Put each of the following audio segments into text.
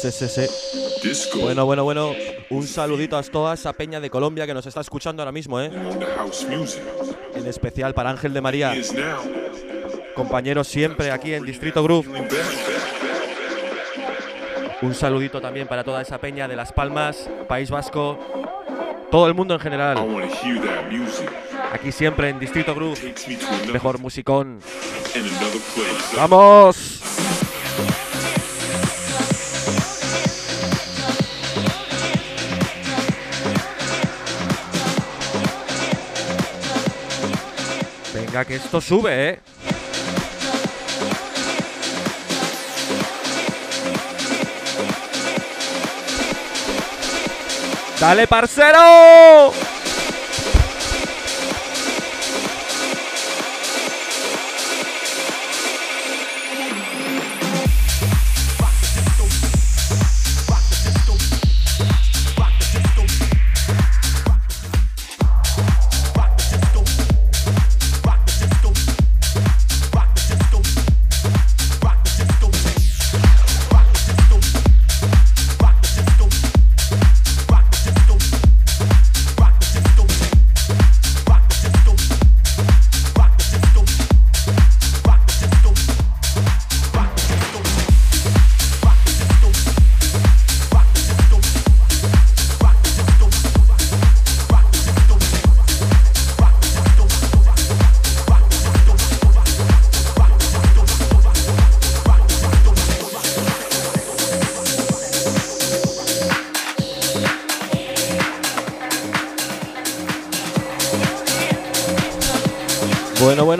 Sí, sí, sí, sí. Bueno, bueno, bueno. Un saludito a toda esa peña de Colombia que nos está escuchando ahora mismo, ¿eh? En especial para Ángel de María. Compañero siempre aquí en Distrito Groove. Un saludito también para toda esa peña de Las Palmas, País Vasco, todo el mundo en general. Aquí siempre en Distrito Groove. Mejor musicón. ¡Vamos! Que esto sube, ¿eh? ¡Dale, parcero!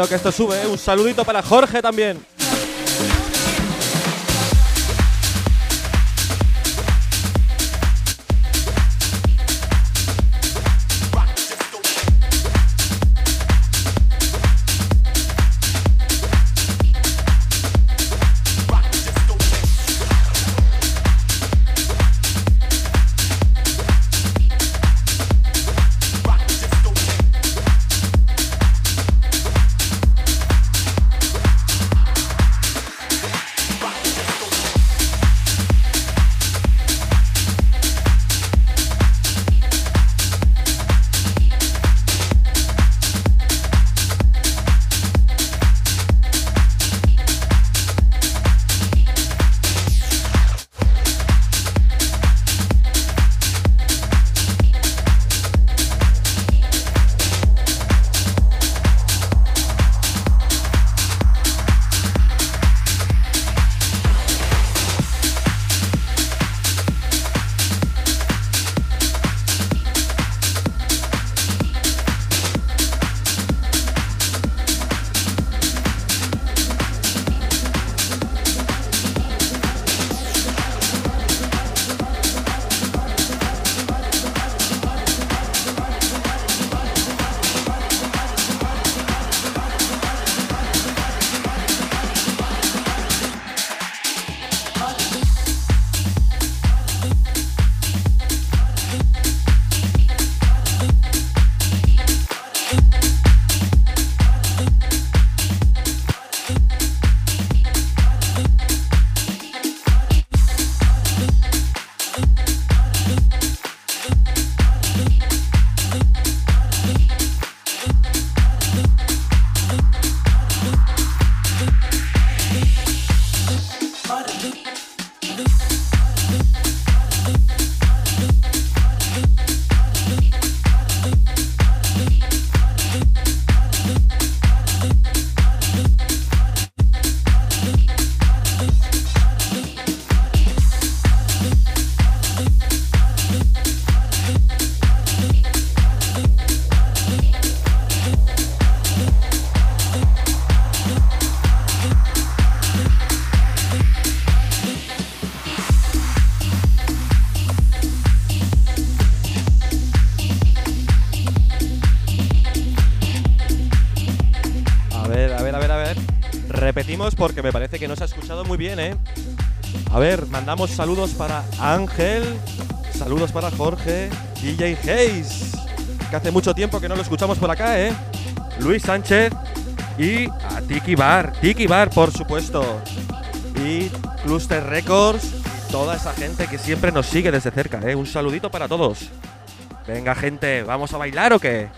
Bueno, que esto sube. Un saludito para Jorge también. Porque me parece que no se ha escuchado muy bien, ¿eh? A ver, mandamos saludos para Ángel, saludos para Jorge, DJ Hayes, que hace mucho tiempo que no lo escuchamos por acá, ¿eh? Luis Sánchez y a Tiki Bar, Tiki Bar, por supuesto. Y Cluster Records, toda esa gente que siempre nos sigue desde cerca, ¿eh? Un saludito para todos. Venga, gente, ¿vamos a bailar o qué?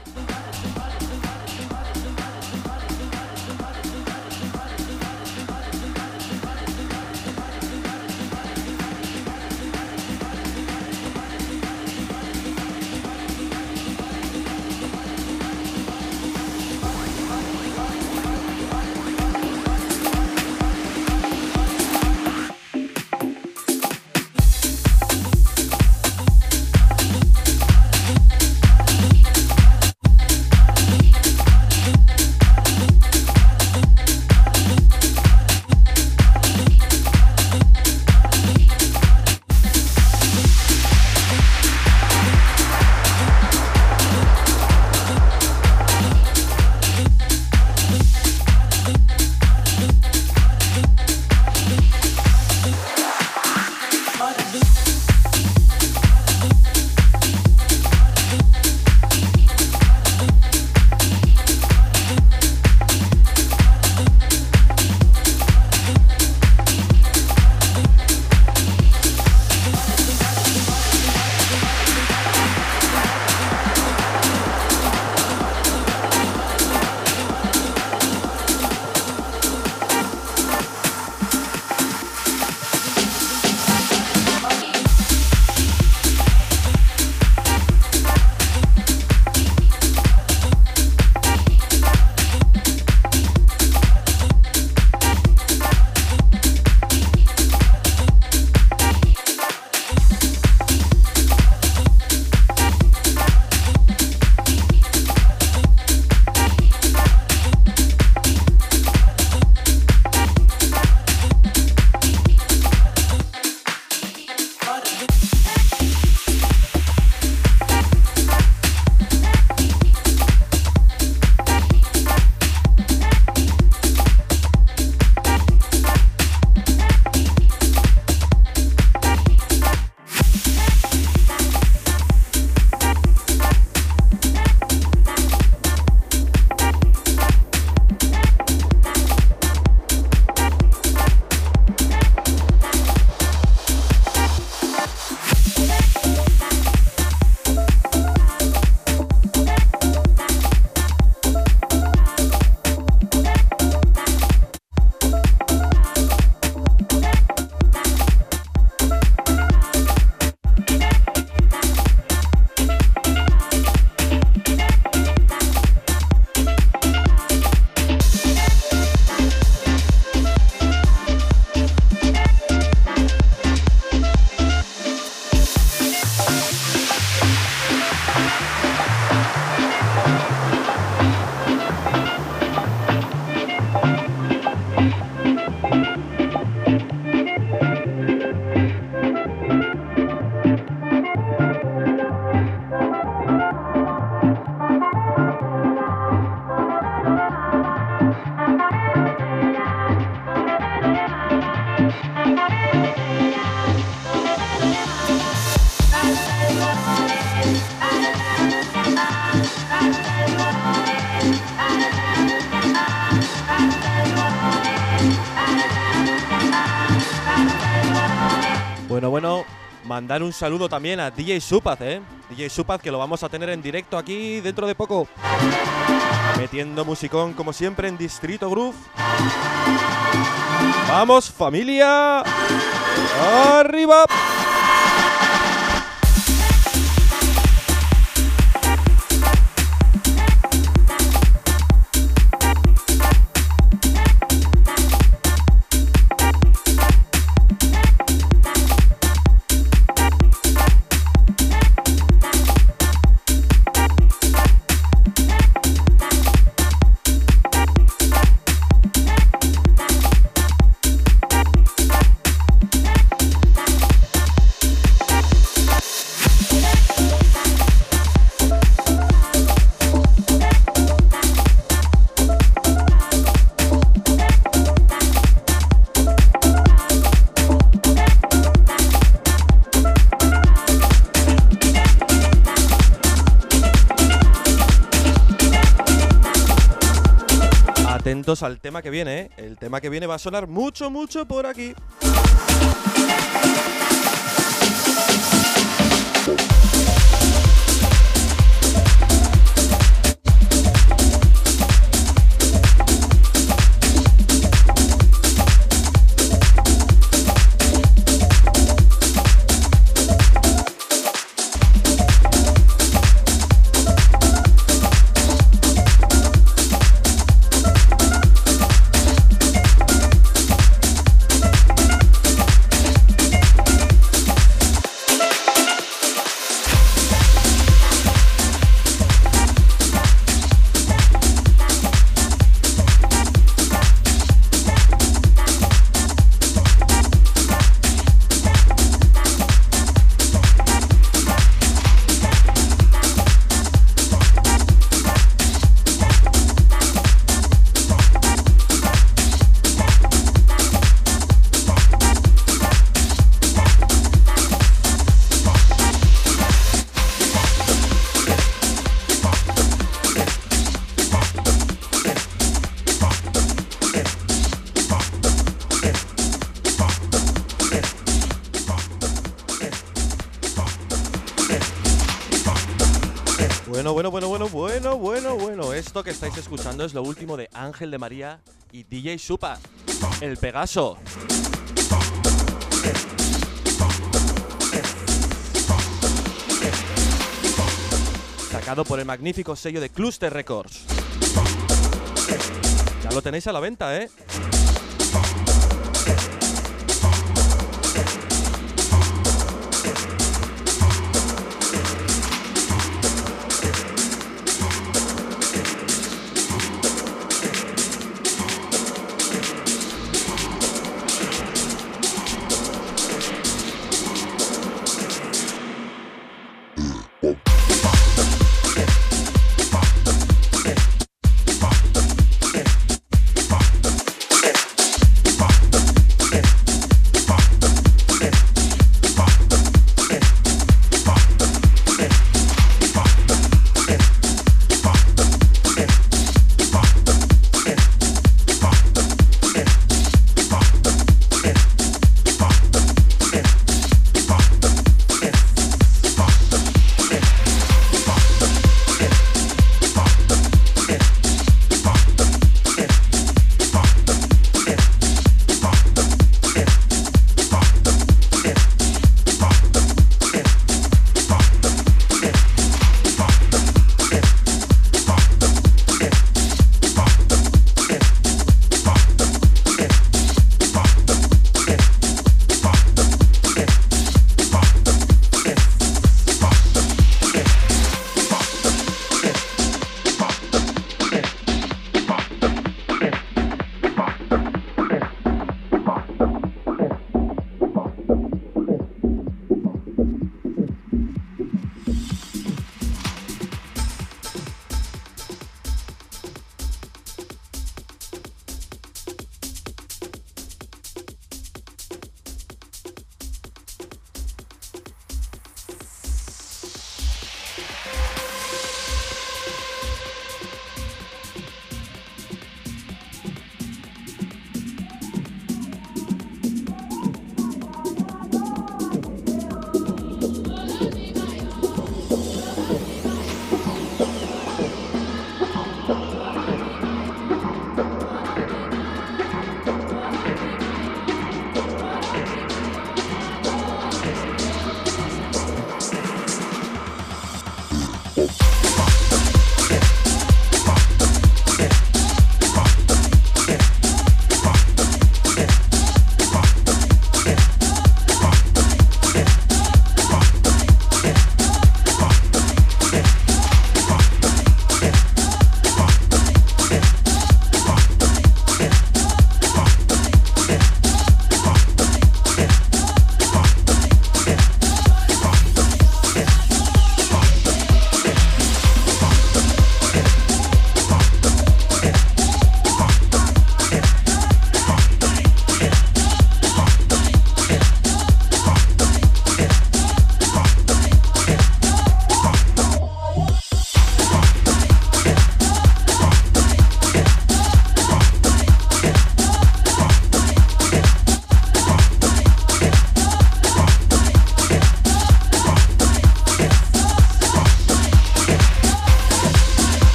Mandar un saludo también a DJ Supaz, ¿eh? DJ Supaz que lo vamos a tener en directo aquí dentro de poco. Metiendo musicón como siempre en Distrito Groove. ¡Vamos familia! ¡Arriba! Al tema que viene, ¿eh? El tema que viene va a sonar mucho, mucho por aquí. Es lo último de Ángel de María y DJ Supa, el Pegaso. Sacado por el magnífico sello de Cluster Records. Ya lo tenéis a la venta, ¿eh?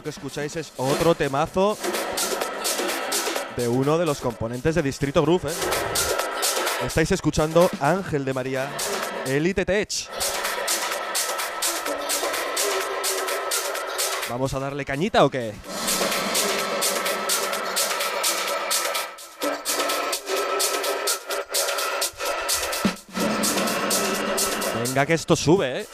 Esto que escucháis es otro temazo de uno de los componentes de Distrito Groove, ¿eh? Estáis escuchando Ángel de María, Elite Tech. ¿Vamos a darle cañita o qué? Venga que esto sube, ¿eh?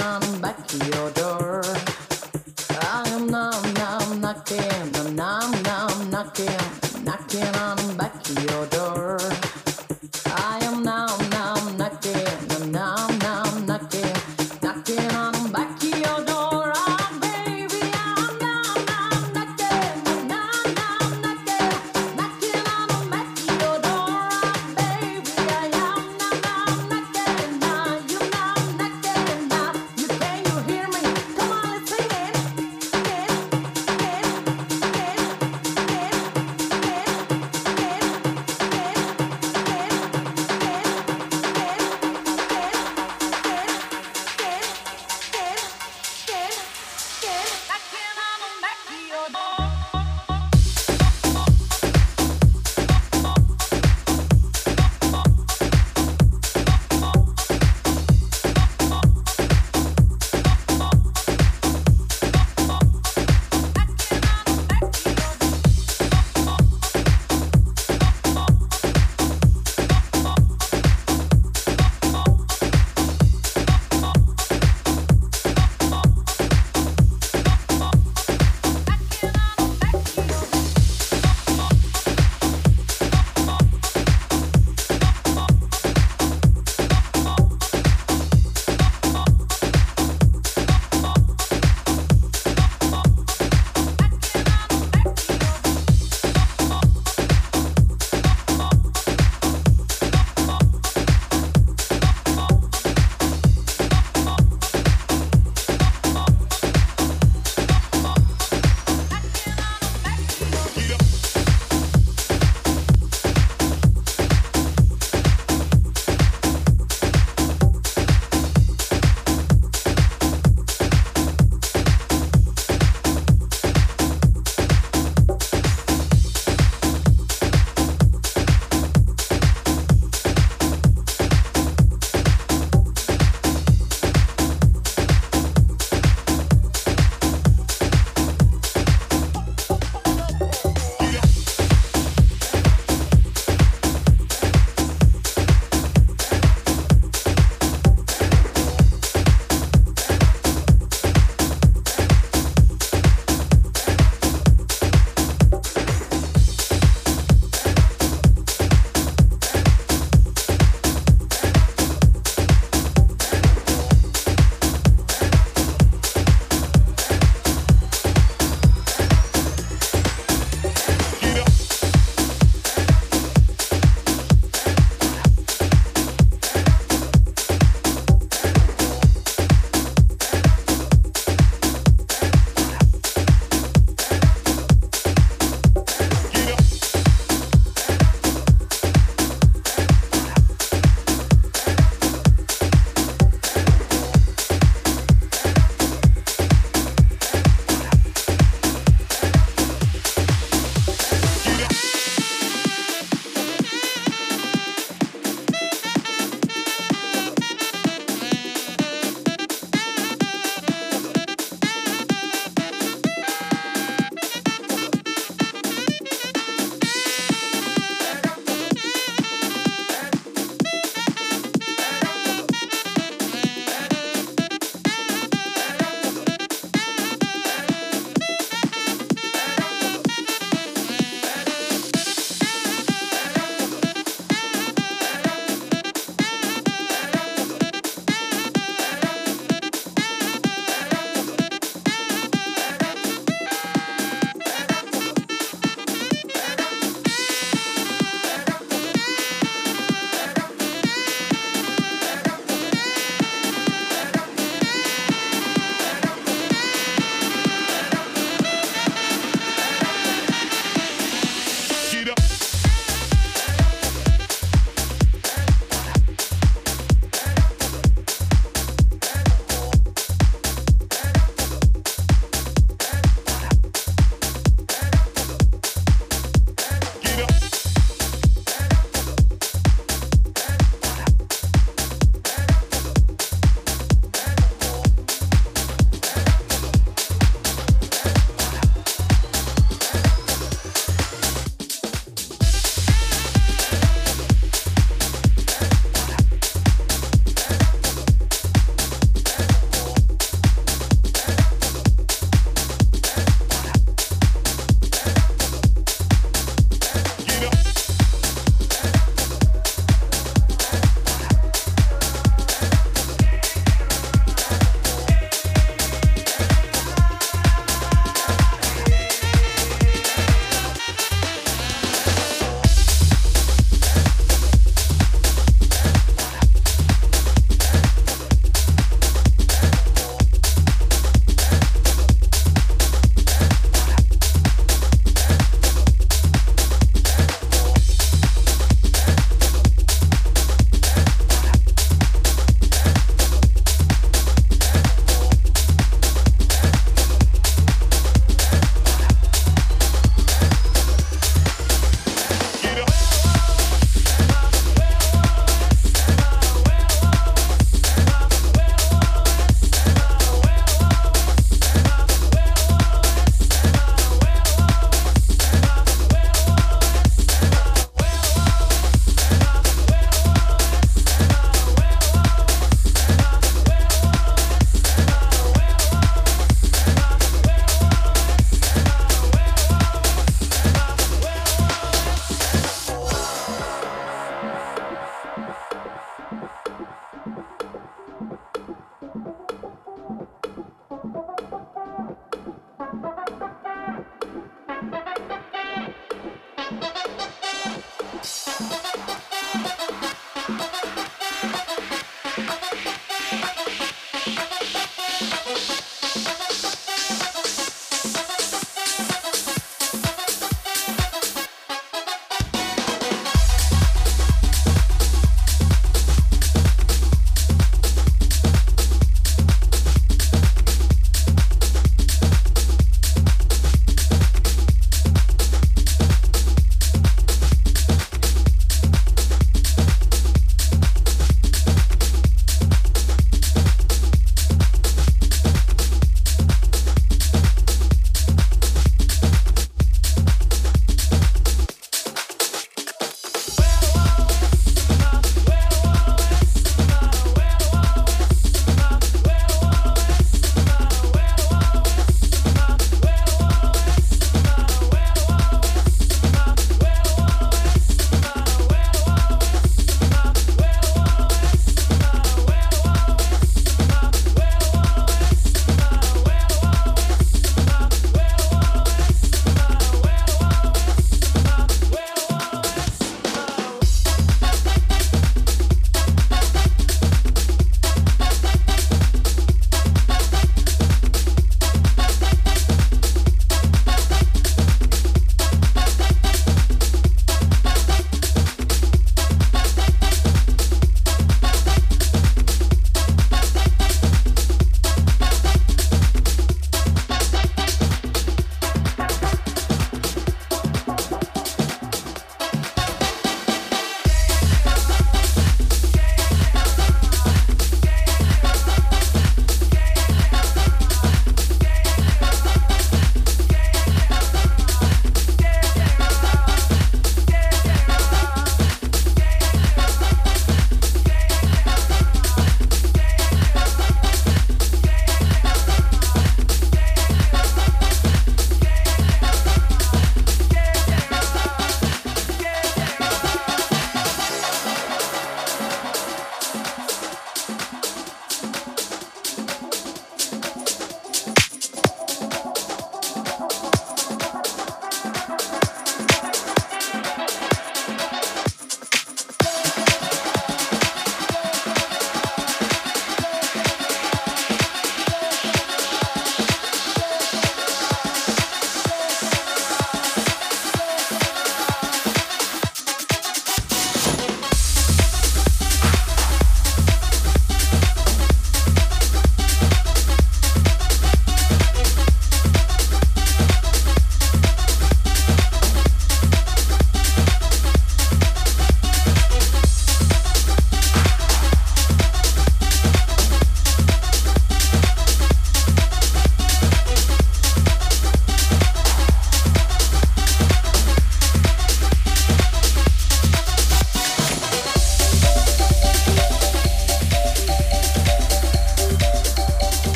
come back to your door.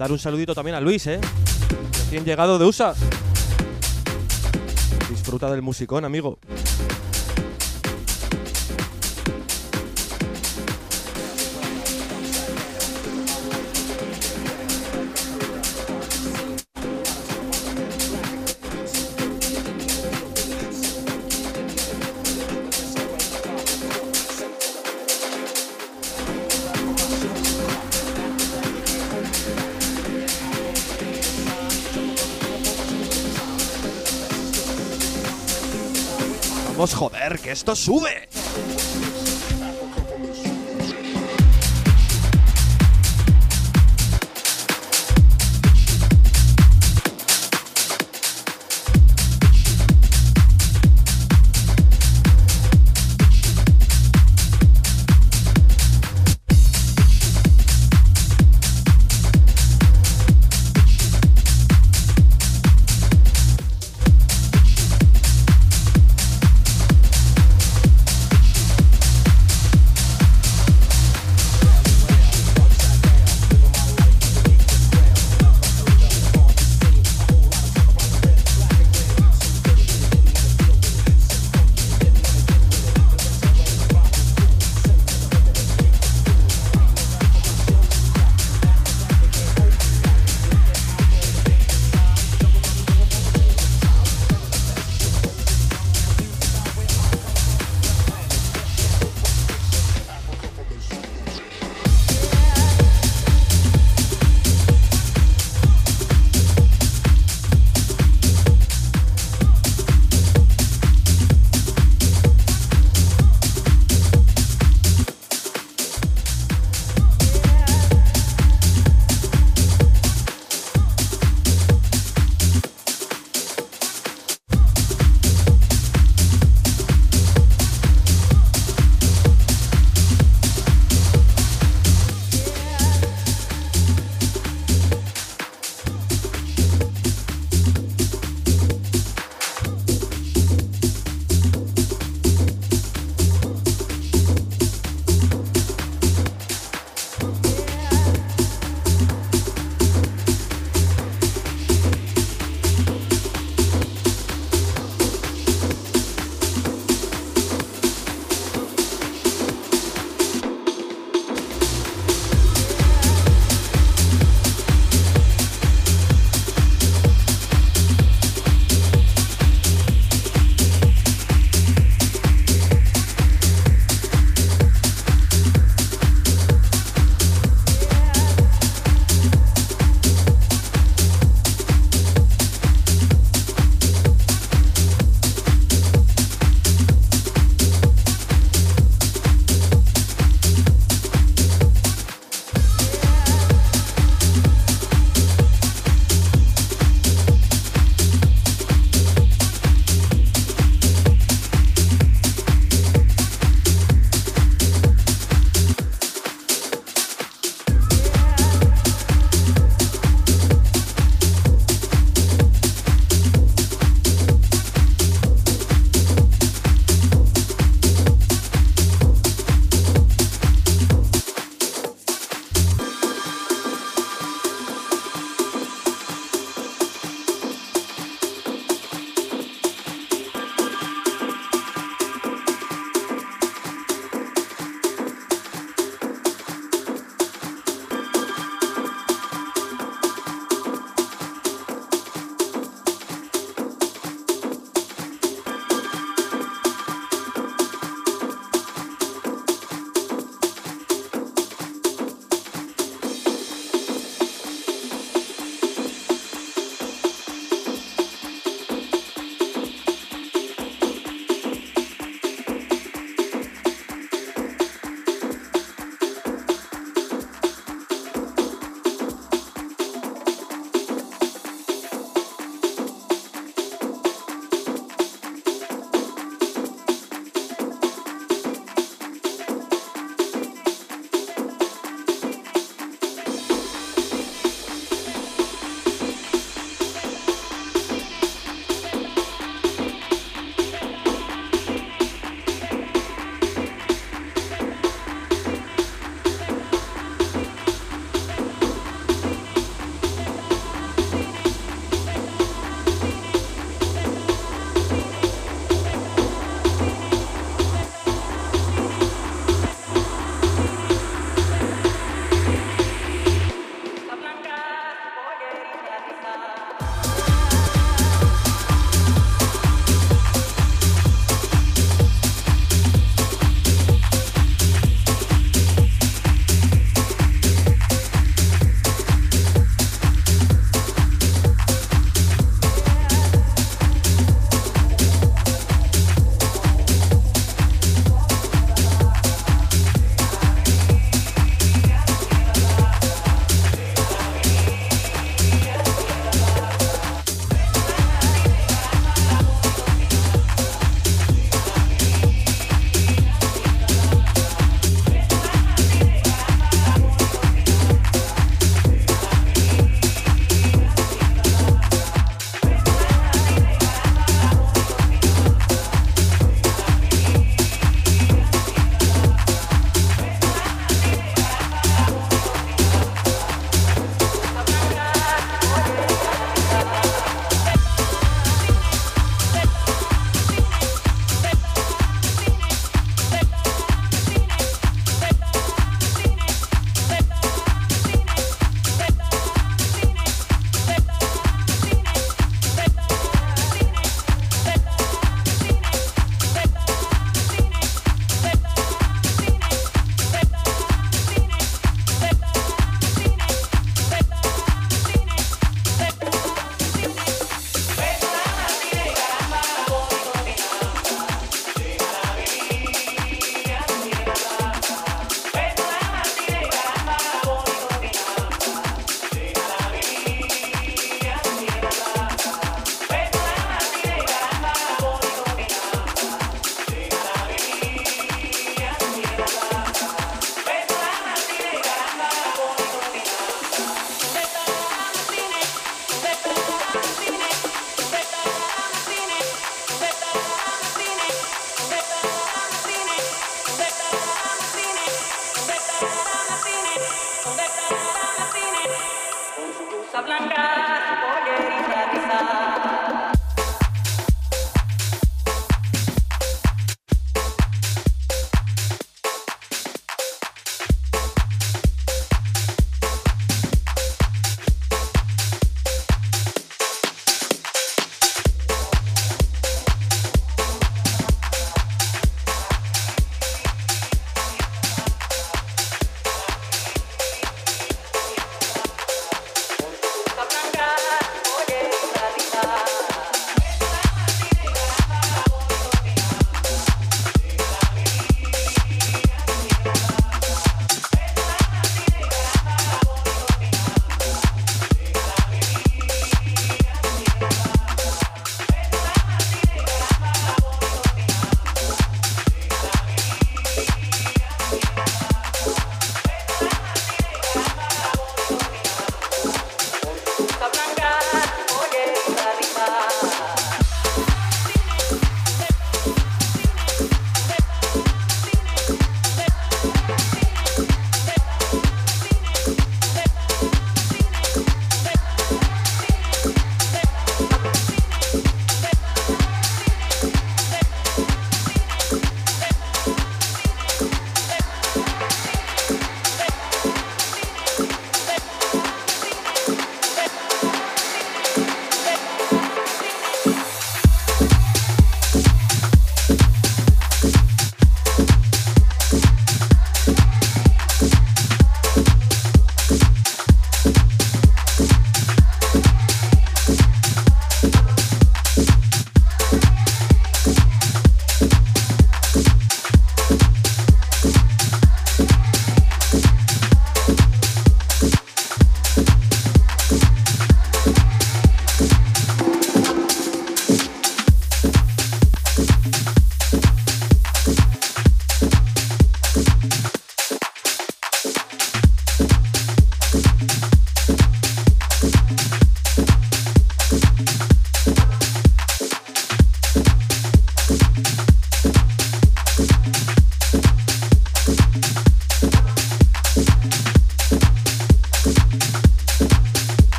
Mandar un saludito también a Luis, ¿eh? Recién llegado de USA. Disfruta del musicón, amigo. Joder, que esto sube.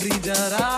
ridarà